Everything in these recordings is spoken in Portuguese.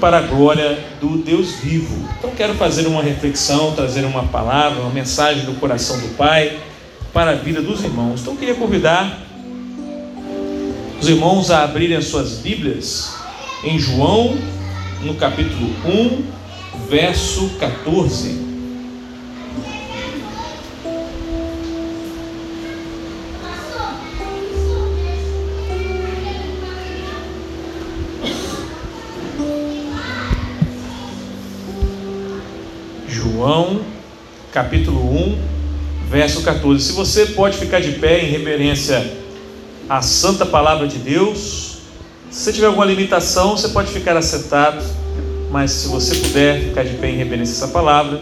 para a glória do Deus vivo. Então quero fazer uma reflexão, trazer uma palavra, uma mensagem do coração do Pai para a vida dos irmãos. Então queria convidar os irmãos a abrirem as suas Bíblias em João, no capítulo 1, verso 14. João, capítulo 1, verso 14. Se você pode ficar de pé em reverência à santa palavra de Deus, se você tiver alguma limitação, você pode ficar assentado, mas se você puder ficar de pé em reverência a essa palavra,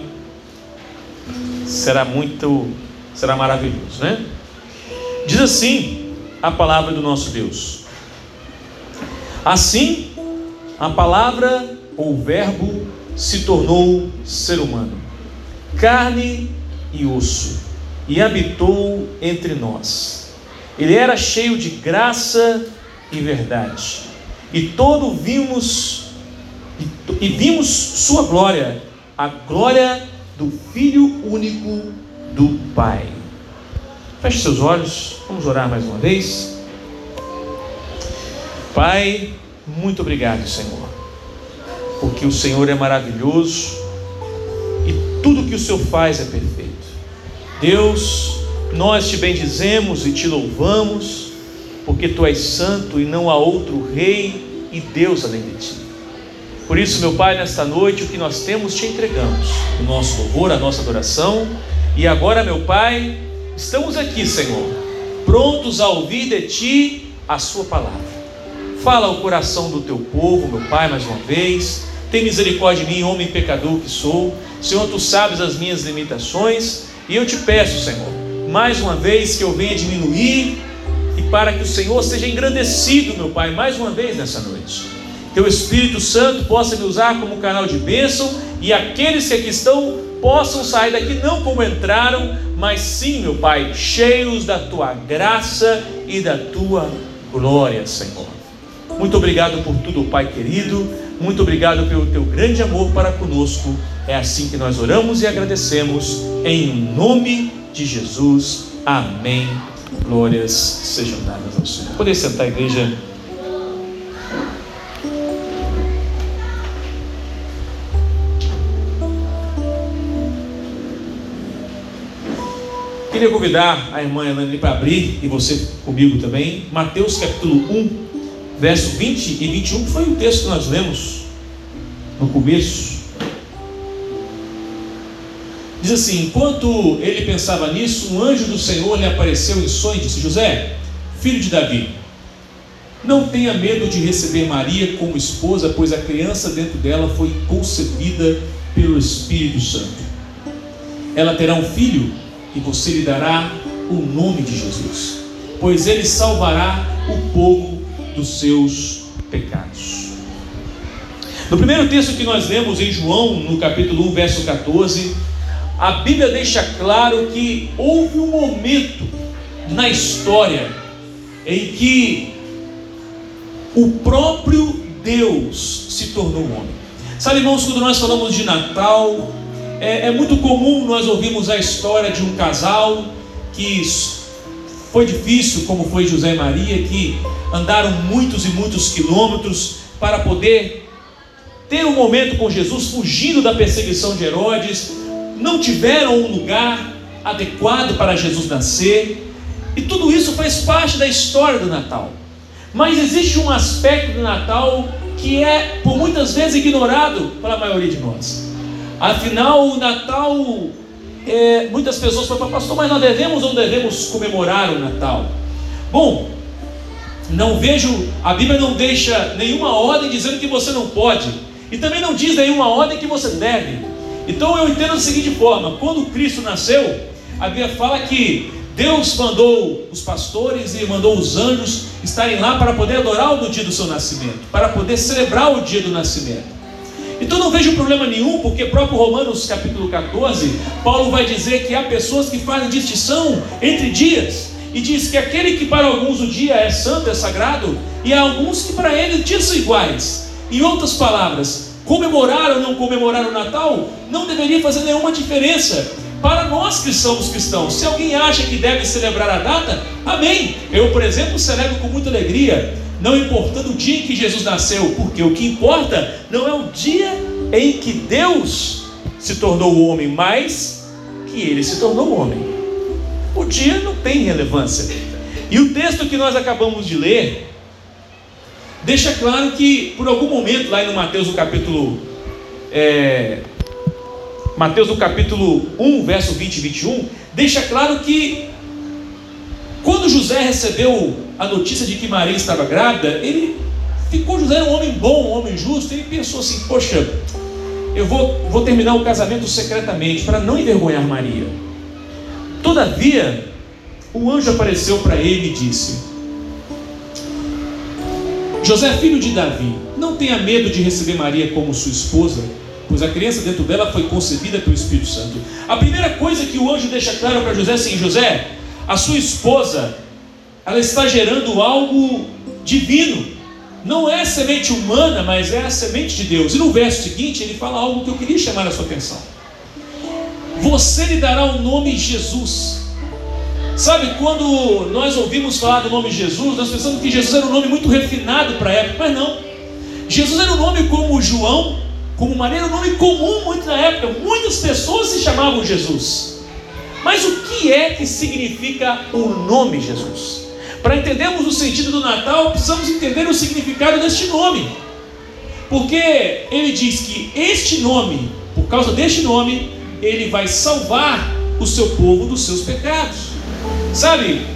será muito, será maravilhoso, né? Diz assim a palavra do nosso Deus. Assim, a palavra ou verbo se tornou ser humano carne e osso, e habitou entre nós. Ele era cheio de graça e verdade, e todo vimos e, e vimos sua glória, a glória do Filho único do Pai. Feche seus olhos, vamos orar mais uma vez. Pai, muito obrigado, Senhor, porque o Senhor é maravilhoso que o Senhor faz é perfeito. Deus, nós te bendizemos e te louvamos, porque tu és santo e não há outro rei e Deus além de ti. Por isso, meu Pai, nesta noite, o que nós temos te entregamos, o nosso louvor, a nossa adoração. E agora, meu Pai, estamos aqui, Senhor, prontos a ouvir de ti a Sua palavra. Fala ao coração do teu povo, meu Pai, mais uma vez. Tem misericórdia de mim, homem pecador que sou. Senhor, tu sabes as minhas limitações, e eu te peço, Senhor, mais uma vez que eu venha diminuir e para que o Senhor seja engrandecido, meu Pai, mais uma vez nessa noite. Que o Espírito Santo possa me usar como canal de bênção e aqueles que aqui estão possam sair daqui não como entraram, mas sim, meu Pai, cheios da tua graça e da tua glória, Senhor. Muito obrigado por tudo, Pai querido. Muito obrigado pelo teu grande amor para conosco. É assim que nós oramos e agradecemos, em nome de Jesus. Amém. Glórias sejam dadas ao Senhor. Poder sentar, igreja. Queria convidar a irmã Elane para abrir, e você comigo também, Mateus capítulo 1, verso 20 e 21, que foi o texto que nós lemos no começo. Diz assim: enquanto ele pensava nisso, um anjo do Senhor lhe apareceu em sonho e disse: José, filho de Davi, não tenha medo de receber Maria como esposa, pois a criança dentro dela foi concebida pelo Espírito Santo. Ela terá um filho e você lhe dará o nome de Jesus, pois ele salvará o povo dos seus pecados. No primeiro texto que nós lemos em João, no capítulo 1, verso 14, a Bíblia deixa claro que houve um momento na história em que o próprio Deus se tornou homem. Sabe, irmãos, quando nós falamos de Natal, é, é muito comum nós ouvirmos a história de um casal que foi difícil, como foi José e Maria, que andaram muitos e muitos quilômetros para poder ter um momento com Jesus, fugindo da perseguição de Herodes, não tiveram um lugar adequado para Jesus nascer, e tudo isso faz parte da história do Natal. Mas existe um aspecto do Natal que é por muitas vezes ignorado pela maioria de nós. Afinal, o Natal, é, muitas pessoas falam, pastor, mas nós devemos ou não devemos comemorar o Natal? Bom, não vejo, a Bíblia não deixa nenhuma ordem dizendo que você não pode, e também não diz nenhuma ordem que você deve. Então eu entendo da seguinte forma: quando Cristo nasceu, a Bíblia fala que Deus mandou os pastores e mandou os anjos estarem lá para poder adorar no dia do seu nascimento, para poder celebrar o dia do nascimento. Então não vejo problema nenhum, porque próprio Romanos capítulo 14, Paulo vai dizer que há pessoas que fazem distinção entre dias, e diz que aquele que para alguns o dia é santo, é sagrado, e há alguns que para eles dias são iguais. Em outras palavras, comemorar ou não comemorar o Natal não deveria fazer nenhuma diferença para nós que somos cristãos. Se alguém acha que deve celebrar a data, amém. Eu, por exemplo, celebro com muita alegria, não importando o dia em que Jesus nasceu, porque o que importa não é o dia em que Deus se tornou homem, mas que ele se tornou homem. O dia não tem relevância. E o texto que nós acabamos de ler deixa claro que, por algum momento, lá no Mateus, no capítulo é, Mateus no capítulo 1, verso 20 e 21, deixa claro que quando José recebeu a notícia de que Maria estava grávida, ele ficou, José era um homem bom, um homem justo, ele pensou assim, poxa, eu vou, vou terminar o casamento secretamente, para não envergonhar Maria. Todavia, o anjo apareceu para ele e disse, José, filho de Davi, não tenha medo de receber Maria como sua esposa, pois a criança dentro dela foi concebida pelo Espírito Santo. A primeira coisa que o anjo deixa claro para José é assim: José, a sua esposa, ela está gerando algo divino. Não é semente humana, mas é a semente de Deus. E no verso seguinte ele fala algo que eu queria chamar a sua atenção. Você lhe dará o nome Jesus. Sabe, quando nós ouvimos falar do nome Jesus, nós pensamos que Jesus era um nome muito refinado para a época, mas não. Jesus era um nome como João, como maneira, um nome comum muito na época. Muitas pessoas se chamavam Jesus. Mas o que é que significa o nome Jesus? Para entendermos o sentido do Natal, precisamos entender o significado deste nome. Porque ele diz que este nome, por causa deste nome, ele vai salvar o seu povo dos seus pecados. Sabe,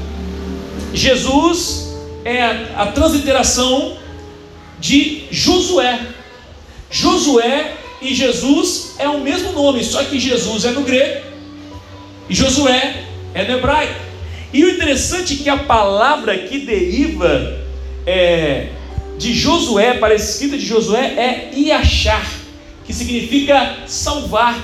Jesus é a, a transliteração de Josué. Josué e Jesus é o mesmo nome, só que Jesus é no grego e Josué é no hebraico. E o interessante é que a palavra que deriva é, de Josué, para a escrita de Josué, é Iachar, que significa salvar.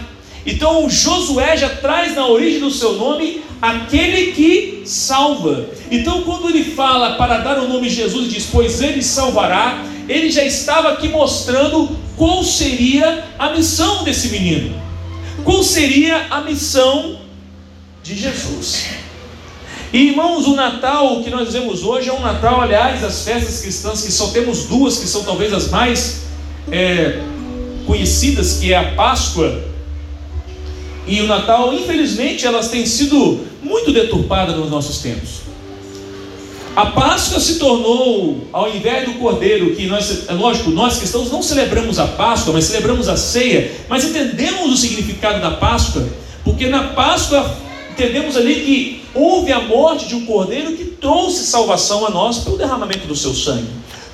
Então Josué já traz na origem do seu nome aquele que salva. Então quando ele fala para dar o nome Jesus, diz: Pois ele salvará, ele já estava aqui mostrando qual seria a missão desse menino, qual seria a missão de Jesus. E irmãos, o Natal que nós vemos hoje é um Natal, aliás, as festas cristãs, que só temos duas, que são talvez as mais é, conhecidas, que é a Páscoa e o Natal, infelizmente, elas têm sido muito deturpadas nos nossos tempos. A Páscoa se tornou, ao invés do cordeiro, que nós, é lógico, nós cristãos não celebramos a Páscoa, mas celebramos a ceia, mas entendemos o significado da Páscoa, porque na Páscoa entendemos ali que houve a morte de um cordeiro que trouxe salvação a nós pelo derramamento do seu sangue.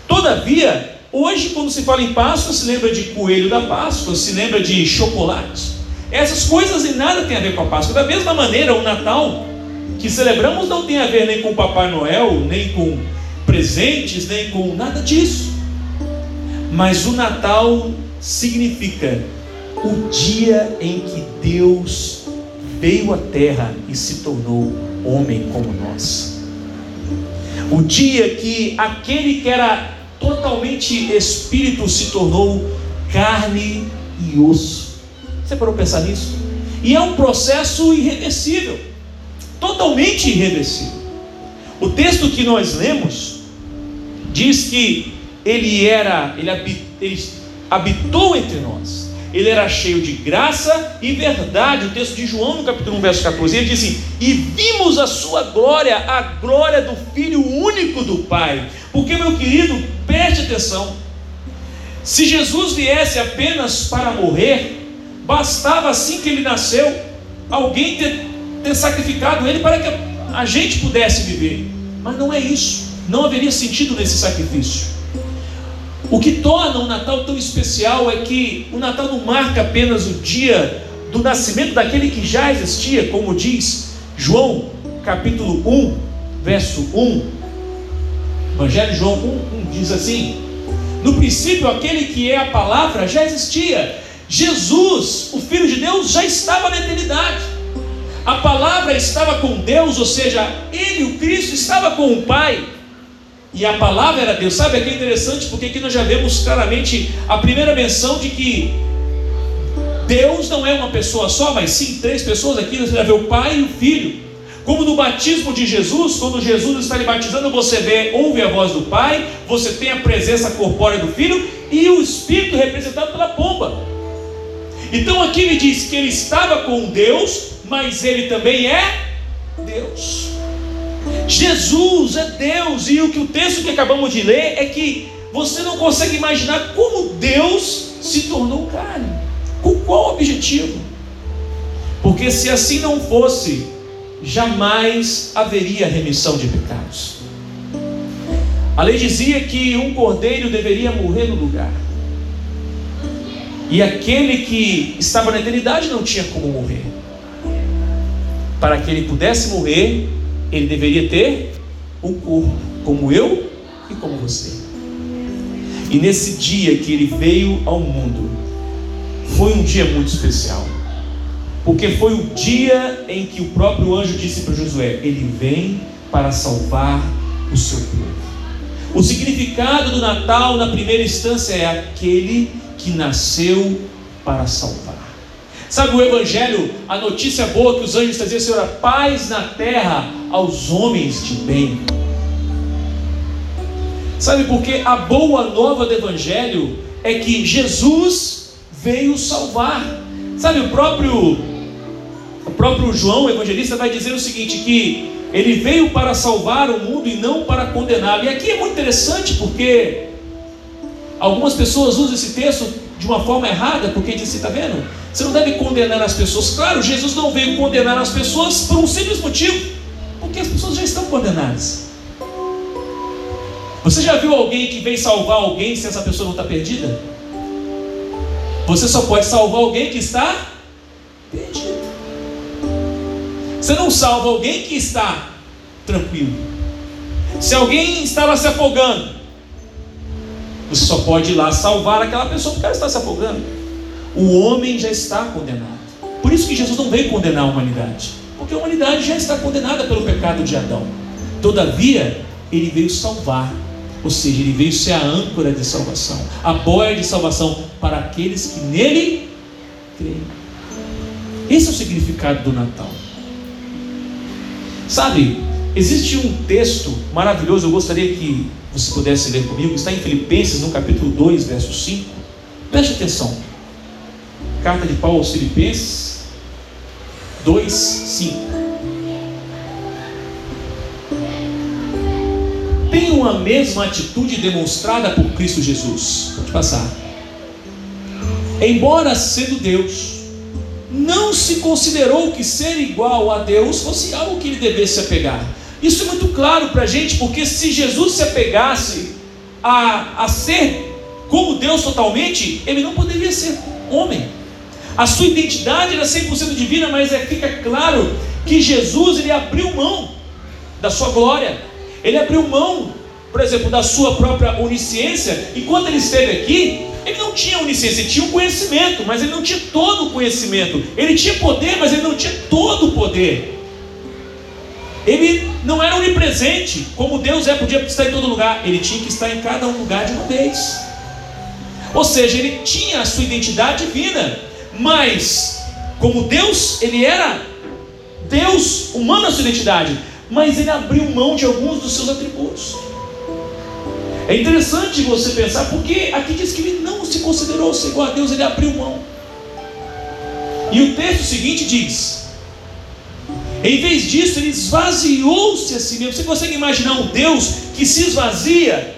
Todavia, hoje, quando se fala em Páscoa, se lembra de coelho da Páscoa, se lembra de chocolate. Essas coisas em nada tem a ver com a Páscoa. Da mesma maneira, o Natal que celebramos não tem a ver nem com Papai Noel, nem com presentes, nem com nada disso. Mas o Natal significa o dia em que Deus veio à terra e se tornou homem como nós. O dia que aquele que era totalmente espírito se tornou carne e osso. Você parou pensar nisso? E é um processo irreversível totalmente irreversível. O texto que nós lemos diz que ele era, ele, habit, ele habitou entre nós. Ele era cheio de graça e verdade. O texto de João, no capítulo 1, verso 14, ele diz assim: E vimos a sua glória, a glória do Filho único do Pai. Porque, meu querido, preste atenção. Se Jesus viesse apenas para morrer, bastava assim que ele nasceu, alguém ter ter sacrificado ele para que a gente pudesse viver. Mas não é isso. Não haveria sentido nesse sacrifício. O que torna o Natal tão especial é que o Natal não marca apenas o dia do nascimento daquele que já existia, como diz João, capítulo 1, verso 1. Evangelho João 1, 1 diz assim: No princípio, aquele que é a palavra já existia. Jesus, o Filho de Deus, já estava na eternidade. A palavra estava com Deus, ou seja, ele, o Cristo, estava com o Pai. E a palavra era Deus. Sabe, aqui é interessante porque aqui nós já vemos claramente a primeira menção de que Deus não é uma pessoa só, mas sim três pessoas. Aqui você já vê o Pai e o Filho. Como no batismo de Jesus, quando Jesus está lhe batizando, você vê, ouve a voz do Pai, você tem a presença corpórea do Filho e o Espírito representado pela pomba. Então aqui ele diz que ele estava com Deus, mas ele também é Deus. Jesus é Deus, e o que o texto que acabamos de ler é que você não consegue imaginar como Deus se tornou carne. Com qual objetivo? Porque se assim não fosse, jamais haveria remissão de pecados. A lei dizia que um cordeiro deveria morrer no lugar. E aquele que estava na eternidade não tinha como morrer. Para que ele pudesse morrer, ele deveria ter um corpo, como eu e como você. E nesse dia que ele veio ao mundo, foi um dia muito especial. Porque foi o dia em que o próprio anjo disse para Josué: Ele vem para salvar o seu povo. O significado do Natal, na primeira instância, é aquele que nasceu para salvar. Sabe o Evangelho, a notícia boa que os anjos traziam, Senhor, paz na terra aos homens de bem. Sabe por que a boa nova do Evangelho é que Jesus veio salvar. Sabe, o próprio, o próprio João, o evangelista, vai dizer o seguinte: que ele veio para salvar o mundo e não para condená-lo. E aqui é muito interessante porque algumas pessoas usam esse texto de uma forma errada, porque diz assim, está vendo? Você não deve condenar as pessoas. Claro, Jesus não veio condenar as pessoas por um simples motivo, porque as pessoas já estão condenadas. Você já viu alguém que vem salvar alguém se essa pessoa não está perdida? Você só pode salvar alguém que está perdido. Você não salva alguém que está tranquilo. Se alguém estava se afogando, você só pode ir lá salvar aquela pessoa porque ela está se afogando. O homem já está condenado. Por isso que Jesus não veio condenar a humanidade, porque a humanidade já está condenada pelo pecado de Adão. Todavia, ele veio salvar, ou seja, ele veio ser a âncora de salvação, a boia de salvação para aqueles que nele creem. Esse é o significado do Natal. Sabe, existe um texto maravilhoso, eu gostaria que você pudesse ler comigo, está em Filipenses, no capítulo 2, verso 5. Preste atenção. Carta de Paulo aos Filipenses 2, 5. Tenham a mesma atitude demonstrada por Cristo Jesus. Pode passar. Embora sendo Deus, não se considerou que ser igual a Deus fosse algo que ele devesse apegar. Isso é muito claro para a gente, porque se Jesus se apegasse a, a ser como Deus totalmente, ele não poderia ser homem. A sua identidade era 100% divina, mas é, fica claro que Jesus ele abriu mão da sua glória. Ele abriu mão, por exemplo, da sua própria onisciência. Enquanto ele esteve aqui, ele não tinha onisciência, ele tinha um conhecimento, mas ele não tinha todo o conhecimento. Ele tinha poder, mas ele não tinha todo o poder. Ele não era onipresente, como Deus é, podia estar em todo lugar. Ele tinha que estar em cada um lugar de uma vez. Ou seja, ele tinha a sua identidade divina, mas como Deus, ele era Deus humano a sua identidade, mas ele abriu mão de alguns dos seus atributos. É interessante você pensar, porque aqui diz que ele não se considerou ser igual a Deus, ele abriu mão. E o texto seguinte diz: em vez disso, ele esvaziou-se a si mesmo. Você consegue imaginar um Deus que se esvazia?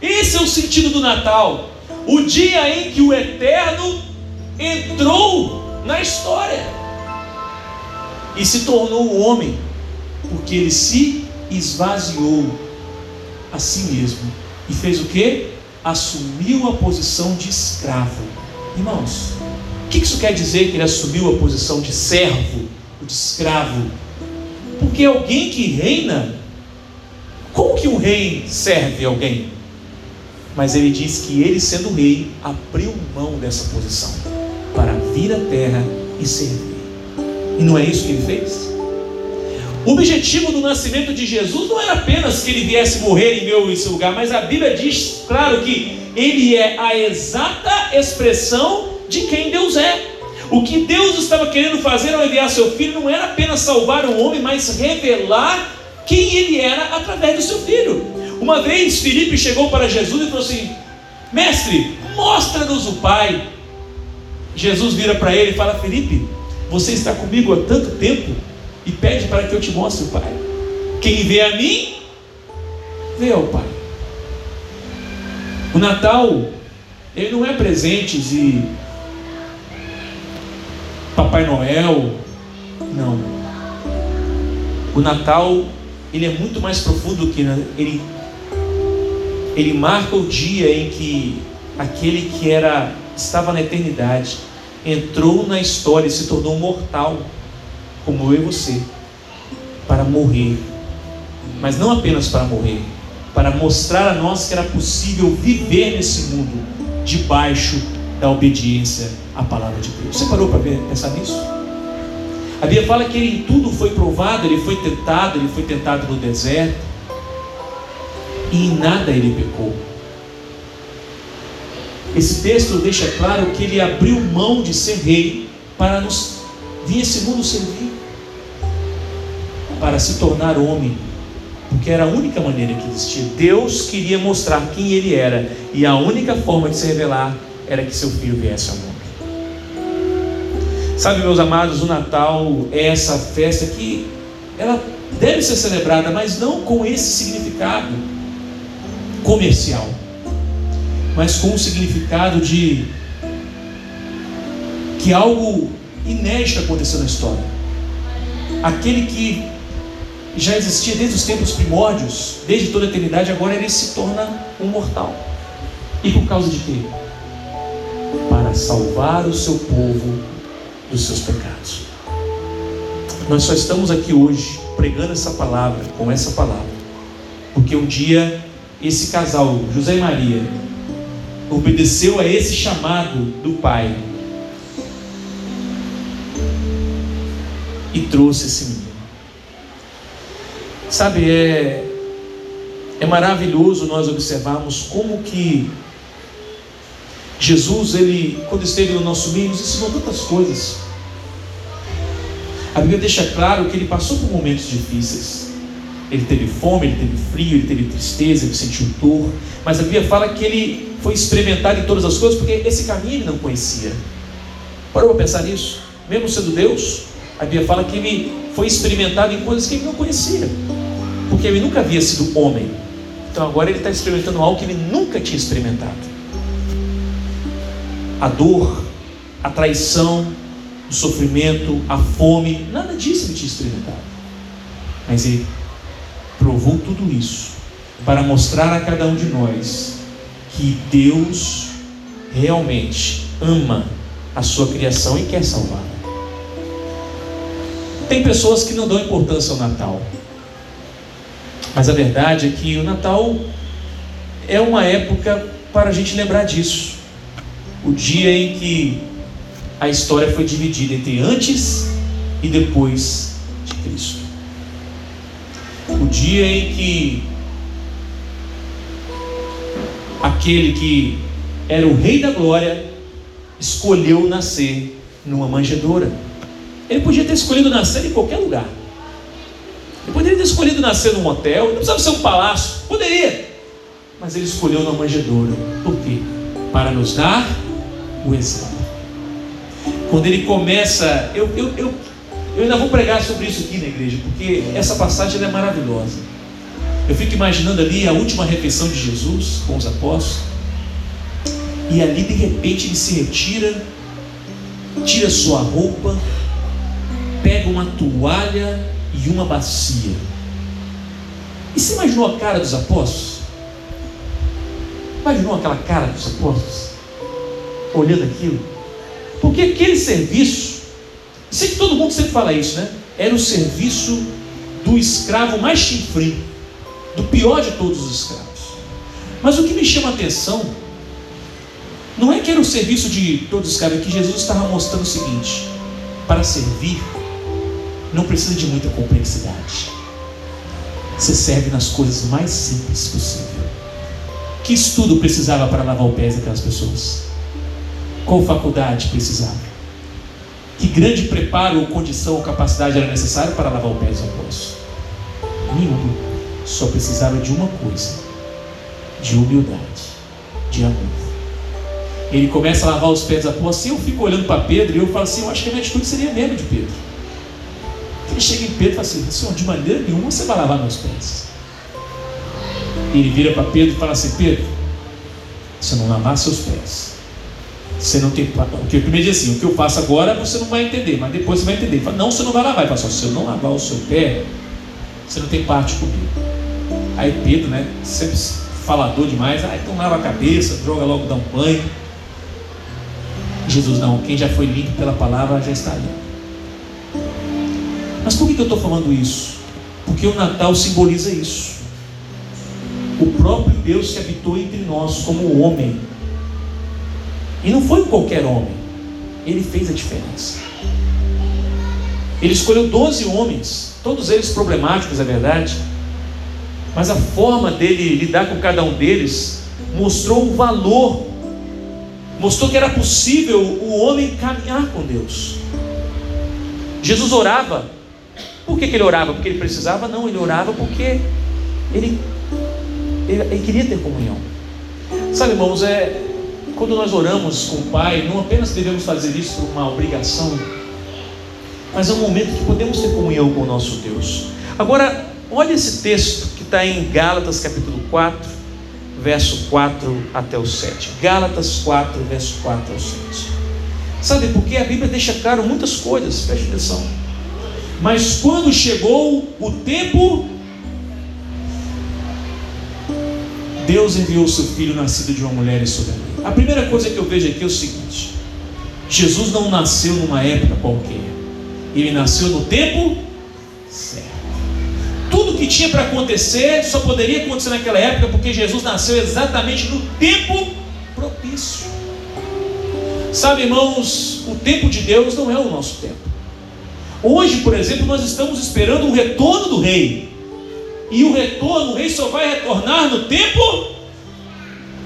Esse é o sentido do Natal. O dia em que o Eterno entrou na história e se tornou o homem, porque ele se esvaziou a si mesmo e fez o que? Assumiu a posição de escravo. Irmãos, o que isso quer dizer que ele assumiu a posição de servo, de escravo? Porque alguém que reina, como que um rei serve alguém? Mas ele diz que ele, sendo rei, abriu mão dessa posição vir à terra e servir. E não é isso que ele fez? O objetivo do nascimento de Jesus não era apenas que ele viesse morrer em meu e seu lugar, mas a Bíblia diz, claro, que ele é a exata expressão de quem Deus é. O que Deus estava querendo fazer ao enviar seu filho não era apenas salvar o homem, mas revelar quem ele era através do seu filho. Uma vez Filipe chegou para Jesus e falou assim: Mestre, mostra-nos o Pai. Jesus vira para ele e fala: Felipe, você está comigo há tanto tempo e pede para que eu te mostre o Pai. Quem vê a mim, vê ao Pai. O Natal, ele não é presentes e Papai Noel, não. O Natal, ele é muito mais profundo que ele ele marca o dia em que aquele que era estava na eternidade entrou na história e se tornou mortal, como eu e você, para morrer. Mas não apenas para morrer, para mostrar a nós que era possível viver nesse mundo debaixo da obediência à palavra de Deus. Você parou para pensar nisso? A Bíblia fala que ele em tudo foi provado, ele foi tentado, ele foi tentado no deserto, e em nada ele pecou. Esse texto deixa claro que ele abriu mão de ser rei para nos vir esse mundo servir, para se tornar homem, porque era a única maneira que existia. Deus queria mostrar quem ele era, e a única forma de se revelar era que seu filho viesse ao mundo. Sabe, meus amados, o Natal é essa festa que ela deve ser celebrada, mas não com esse significado comercial mas com o significado de que algo inédito aconteceu na história. Aquele que já existia desde os tempos primórdios, desde toda a eternidade, agora ele se torna um mortal. E por causa de quê? Para salvar o seu povo dos seus pecados. Nós só estamos aqui hoje pregando essa palavra, com essa palavra, porque um dia esse casal, José e Maria, obedeceu a esse chamado do Pai e trouxe esse menino. Sabe, é, é maravilhoso nós observarmos como que Jesus, ele, quando esteve no nosso meio, nos ensinou tantas coisas. A Bíblia deixa claro que ele passou por momentos difíceis. Ele teve fome, ele teve frio, ele teve tristeza, ele sentiu dor. Mas a Bíblia fala que ele foi experimentar em todas as coisas, porque esse caminho ele não conhecia. Parou para pensar nisso? Mesmo sendo Deus, a Bíblia fala que ele foi experimentado em coisas que ele não conhecia, porque ele nunca havia sido homem. Então agora ele está experimentando algo que ele nunca tinha experimentado. A dor, a traição, o sofrimento, a fome, nada disso ele tinha experimentado. Mas ele provou tudo isso para mostrar a cada um de nós que Deus realmente ama a sua criação e quer salvar. Tem pessoas que não dão importância ao Natal, mas a verdade é que o Natal é uma época para a gente lembrar disso. O dia em que a história foi dividida entre antes e depois de Cristo. O dia em que aquele que era o rei da glória escolheu nascer numa manjedoura. Ele podia ter escolhido nascer em qualquer lugar. Ele poderia ter escolhido nascer num hotel, não precisava ser um palácio, poderia. Mas ele escolheu numa manjedoura. Por quê? Para nos dar o exemplo. Quando ele começa, eu, eu, eu, eu ainda vou pregar sobre isso aqui na igreja, porque essa passagem é maravilhosa. Eu fico imaginando ali a última refeição de Jesus com os apóstolos. E ali de repente ele se retira, tira sua roupa, pega uma toalha e uma bacia. E você imaginou a cara dos apóstolos? Imaginou aquela cara dos apóstolos? Olhando aquilo? Porque aquele serviço, sei que todo mundo sempre fala isso, né? Era o serviço do escravo mais chifrinho do pior de todos os escravos. Mas o que me chama a atenção não é que era o serviço de todos os escravos, é que Jesus estava mostrando o seguinte: para servir não precisa de muita complexidade. Você serve nas coisas mais simples possível. Que estudo precisava para lavar o pé daquelas pessoas? Qual faculdade precisava? Que grande preparo, ou condição ou capacidade era necessário para lavar o pé dos apóstolos? Nenhum. Só precisava de uma coisa: de humildade, de amor. Ele começa a lavar os pés dos apóstolos. Assim eu fico olhando para Pedro e eu falo assim: eu acho que a minha atitude seria mesmo de Pedro. Ele chega em Pedro e fala assim: Senhor, de maneira nenhuma você vai lavar meus pés. Ele vira para Pedro e fala assim: Pedro, se não lavar seus pés, você não tem. Porque o primeiro diz assim: o que eu faço agora você não vai entender, mas depois você vai entender. Ele fala: não, você não vai lavar. Ele fala: se eu não lavar o seu pé, você não tem parte comigo. Aí Pedro, né, sempre falador demais, ah, então lava a cabeça, joga logo, dá um banho. Jesus, não, quem já foi limpo pela palavra já está limpo. Mas por que eu estou falando isso? Porque o Natal simboliza isso. O próprio Deus que habitou entre nós como homem. E não foi qualquer homem. Ele fez a diferença. Ele escolheu 12 homens, todos eles problemáticos, é verdade. Mas a forma dele lidar com cada um deles mostrou o valor, mostrou que era possível o homem caminhar com Deus. Jesus orava. Por que, que ele orava? Porque ele precisava? Não, ele orava porque ele, ele, ele queria ter comunhão. Sabe, irmãos, é, quando nós oramos com o Pai, não apenas devemos fazer isso por uma obrigação, mas é um momento que podemos ter comunhão com o nosso Deus. Agora, olha esse texto está em Gálatas capítulo 4, verso 4 até o 7. Gálatas 4, verso 4 ao 7. Sabe por que a Bíblia deixa claro muitas coisas, preste atenção. Mas quando chegou o tempo, Deus enviou seu filho nascido de uma mulher e soberana. A primeira coisa que eu vejo aqui é o seguinte: Jesus não nasceu numa época qualquer, ele nasceu no tempo. Tudo que tinha para acontecer só poderia acontecer naquela época porque Jesus nasceu exatamente no tempo propício. Sabe, irmãos, o tempo de Deus não é o nosso tempo. Hoje, por exemplo, nós estamos esperando o retorno do rei. E o retorno, o rei só vai retornar no tempo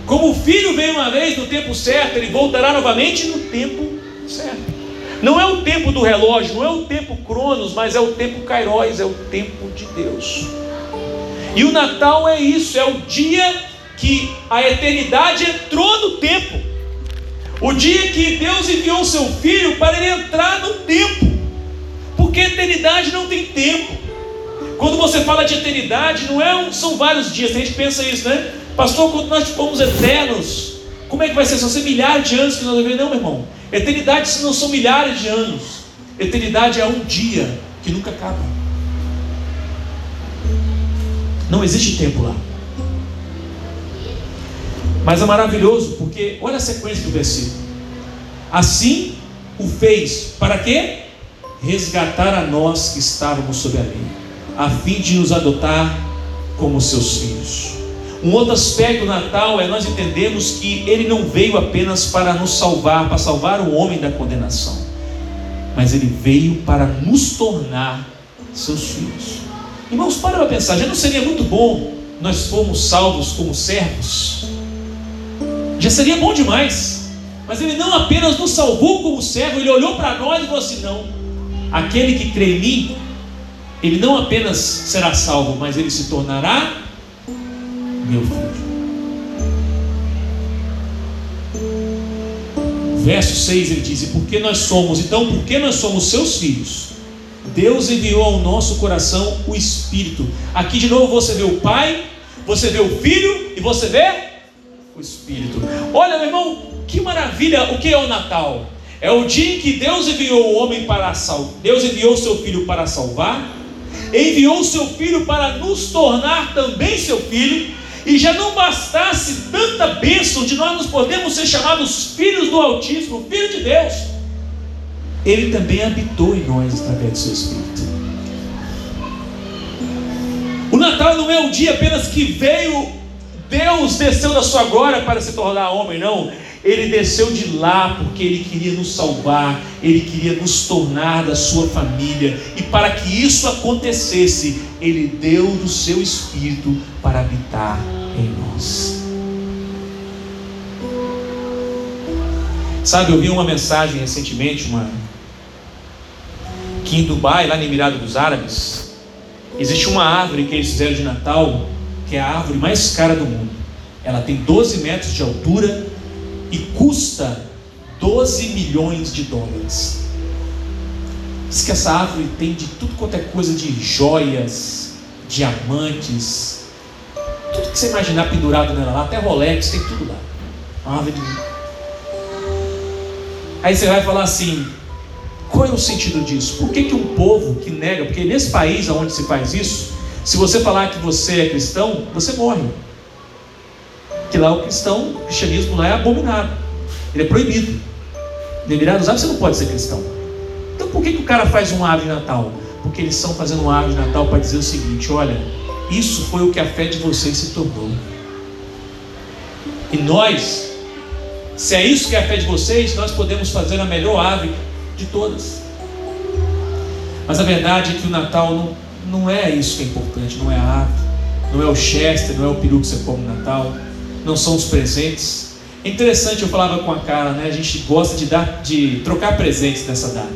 como o filho veio uma vez no tempo certo, ele voltará novamente no tempo certo. Não é o tempo do relógio, não é o tempo Cronos, mas é o tempo Kairos, é o tempo de Deus. E o Natal é isso, é o dia que a eternidade entrou no tempo. O dia que Deus enviou o seu filho para ele entrar no tempo. Porque a eternidade não tem tempo. Quando você fala de eternidade, não é um, são vários dias, a gente pensa isso, né? Pastor, quando nós fomos eternos, como é que vai ser? São ser milhares de anos que nós vivemos? Não, meu irmão. Eternidade não são milhares de anos. Eternidade é um dia que nunca acaba. Não existe tempo lá. Mas é maravilhoso porque olha a sequência do versículo. Assim o fez para quê? Resgatar a nós que estávamos sob a lei, a fim de nos adotar como seus filhos. Um outro aspecto do Natal é nós entendemos que ele não veio apenas para nos salvar, para salvar o homem da condenação, mas ele veio para nos tornar seus filhos. Irmãos, para para pensar, já não seria muito bom nós fomos salvos como servos? Já seria bom demais. Mas ele não apenas nos salvou como servo, ele olhou para nós e falou assim: não, aquele que crê em mim, ele não apenas será salvo, mas ele se tornará meu filho. Verso 6 ele diz: E porque nós somos, então, porque nós somos seus filhos, Deus enviou ao nosso coração o Espírito. Aqui de novo você vê o Pai, você vê o Filho e você vê o Espírito. Olha, meu irmão, que maravilha! O que é o Natal? É o dia em que Deus enviou o homem para salvar. Deus enviou o seu filho para salvar, enviou o seu filho para nos tornar também seu filho e já não bastasse tanta bênção de nós nos podemos ser chamados filhos do Altíssimo, filho de Deus, Ele também habitou em nós através do seu Espírito. O Natal não é um dia apenas que veio, Deus desceu da sua glória para se tornar homem, não. Ele desceu de lá porque Ele queria nos salvar, Ele queria nos tornar da sua família, e para que isso acontecesse, Ele deu do seu Espírito para habitar em nós. Sabe, eu vi uma mensagem recentemente, uma que em Dubai, lá no Emirado dos Árabes, existe uma árvore que eles fizeram de Natal, que é a árvore mais cara do mundo. Ela tem 12 metros de altura e custa 12 milhões de dólares. Diz que essa árvore tem de tudo quanto é coisa de joias, diamantes, tudo que você imaginar pendurado nela lá, até Rolex, tem tudo lá. Uma árvore de Aí você vai falar assim: qual é o sentido disso? Por que, que um povo que nega, porque nesse país onde se faz isso, se você falar que você é cristão, você morre. Que lá o cristão, o cristianismo lá é abominado, ele é proibido. No Emirados Árabes você não pode ser cristão. Então por que, que o cara faz um ave de Natal? Porque eles estão fazendo um ave de Natal para dizer o seguinte: olha, isso foi o que a fé de vocês se tornou. E nós se é isso que é a fé de vocês, nós podemos fazer a melhor ave de todas. Mas a verdade é que o Natal não, não é isso que é importante, não é a ave, não é o Chester, não é o peru que você come no Natal, não são os presentes. É interessante, eu falava com a cara, né? A gente gosta de dar, de trocar presentes nessa data.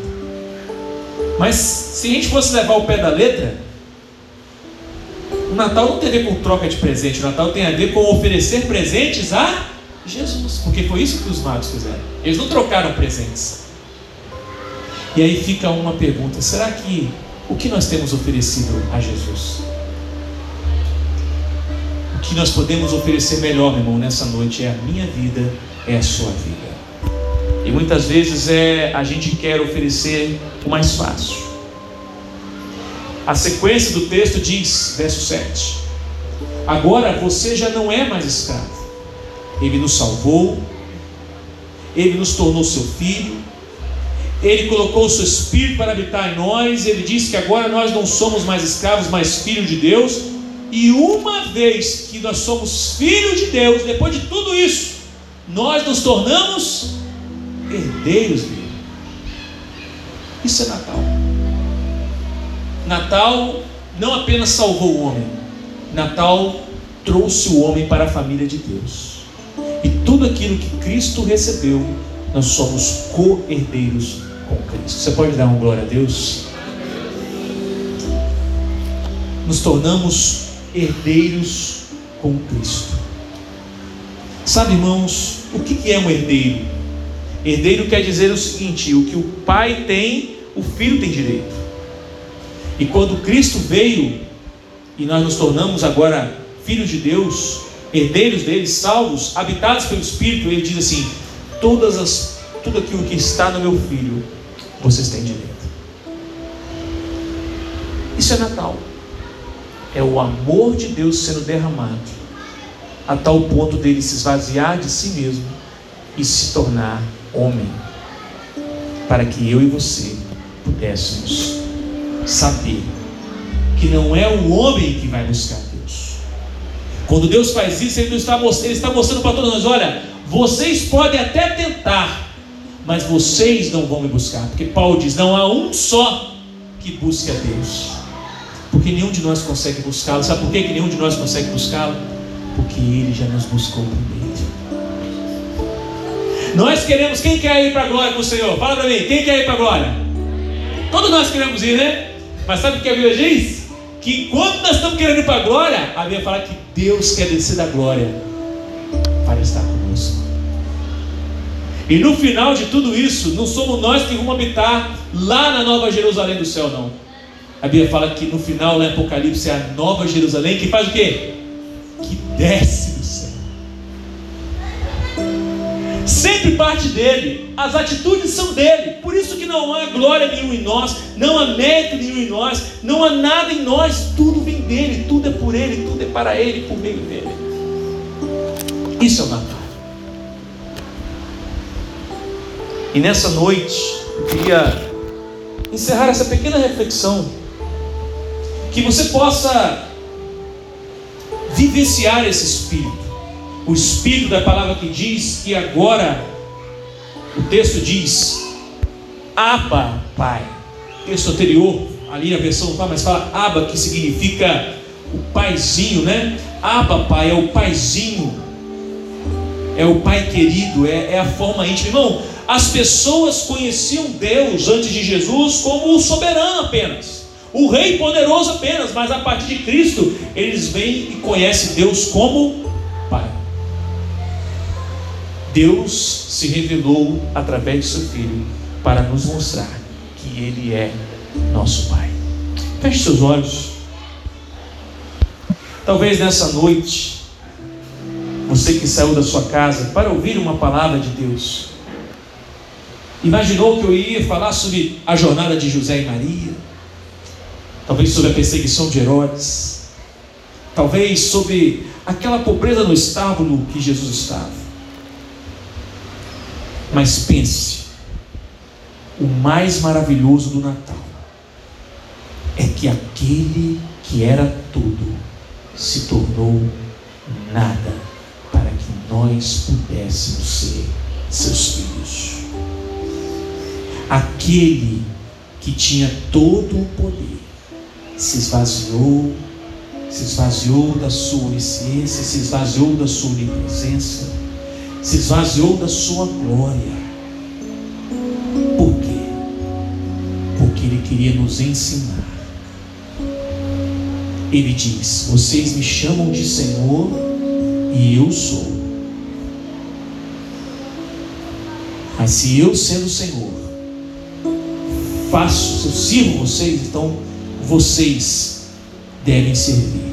Mas se a gente fosse levar o pé da letra, o Natal não tem a ver com troca de presente, o Natal tem a ver com oferecer presentes a Jesus, porque foi isso que os magos fizeram. Eles não trocaram presentes. E aí fica uma pergunta: será que o que nós temos oferecido a Jesus? O que nós podemos oferecer melhor, meu irmão, nessa noite é a minha vida, é a sua vida. E muitas vezes é a gente quer oferecer o mais fácil. A sequência do texto diz, verso 7: Agora você já não é mais escravo ele nos salvou, Ele nos tornou seu filho, Ele colocou o seu Espírito para habitar em nós, Ele disse que agora nós não somos mais escravos, mas filhos de Deus, e uma vez que nós somos filhos de Deus, depois de tudo isso, nós nos tornamos herdeiros dele. Isso é Natal. Natal não apenas salvou o homem, Natal trouxe o homem para a família de Deus. E tudo aquilo que Cristo recebeu, nós somos co-herdeiros com Cristo. Você pode dar uma glória a Deus? Nos tornamos herdeiros com Cristo. Sabe, irmãos, o que é um herdeiro? Herdeiro quer dizer o seguinte: o que o pai tem, o filho tem direito. E quando Cristo veio e nós nos tornamos agora filhos de Deus, herdeiros dele, salvos, habitados pelo Espírito, ele diz assim: todas as, tudo aquilo que está no meu filho, vocês têm direito. Isso é Natal. É o amor de Deus sendo derramado, a tal ponto dele se esvaziar de si mesmo e se tornar homem, para que eu e você pudéssemos saber que não é o homem que vai buscar quando Deus faz isso, Ele está mostrando, Ele está mostrando para todos nós: olha, vocês podem até tentar, mas vocês não vão me buscar. Porque Paulo diz: não há um só que busque a Deus. Porque nenhum de nós consegue buscá-lo. Sabe por que, que nenhum de nós consegue buscá-lo? Porque Ele já nos buscou primeiro. Nós queremos, quem quer ir para a glória com o Senhor? Fala para mim, quem quer ir para a glória? Todos nós queremos ir, né? Mas sabe o que a Bíblia diz? que enquanto nós estamos querendo ir para a glória, a Bíblia fala que Deus quer descer da glória para estar conosco. E no final de tudo isso, não somos nós que vamos habitar lá na Nova Jerusalém do céu, não. A Bíblia fala que no final, no Apocalipse, é a Nova Jerusalém que faz o quê? Que desce sempre parte dele, as atitudes são dele. Por isso que não há glória nenhuma em nós, não há mérito nenhum em nós, não há nada em nós, tudo vem dele, tudo é por ele, tudo é para ele, por meio dele. Isso é o Natal. E nessa noite, eu queria encerrar essa pequena reflexão, que você possa vivenciar esse espírito o espírito da palavra que diz que agora o texto diz Abba, Pai. texto anterior, ali a versão fala, mas fala Abba, que significa o paizinho, né? Abba, Pai, é o paizinho, é o pai querido, é, é a forma íntima. Irmão, as pessoas conheciam Deus antes de Jesus como o soberano apenas, o rei poderoso apenas, mas a partir de Cristo eles vêm e conhecem Deus como Pai. Deus se revelou através de seu Filho para nos mostrar que Ele é nosso Pai. Feche seus olhos. Talvez nessa noite, você que saiu da sua casa para ouvir uma palavra de Deus, imaginou que eu ia falar sobre a jornada de José e Maria, talvez sobre a perseguição de Herodes, talvez sobre aquela pobreza no estábulo que Jesus estava. Mas pense, o mais maravilhoso do Natal é que aquele que era tudo se tornou nada para que nós pudéssemos ser seus filhos. Aquele que tinha todo o poder se esvaziou, se esvaziou da sua onisciência, se esvaziou da sua onipresença, se esvaziou da sua glória. Por quê? Porque ele queria nos ensinar ele diz: Vocês me chamam de Senhor e eu sou. Mas se eu sendo Senhor, faço, eu sirvo vocês, então vocês devem servir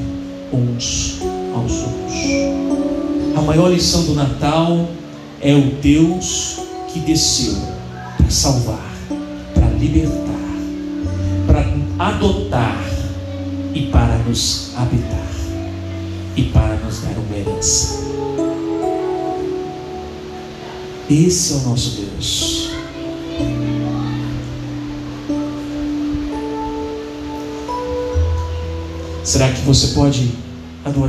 uns aos outros. A maior lição do Natal é o Deus que desceu para salvar, para libertar, para adotar e para nos habitar e para nos dar uma herança. Esse é o nosso Deus. Será que você pode adorar?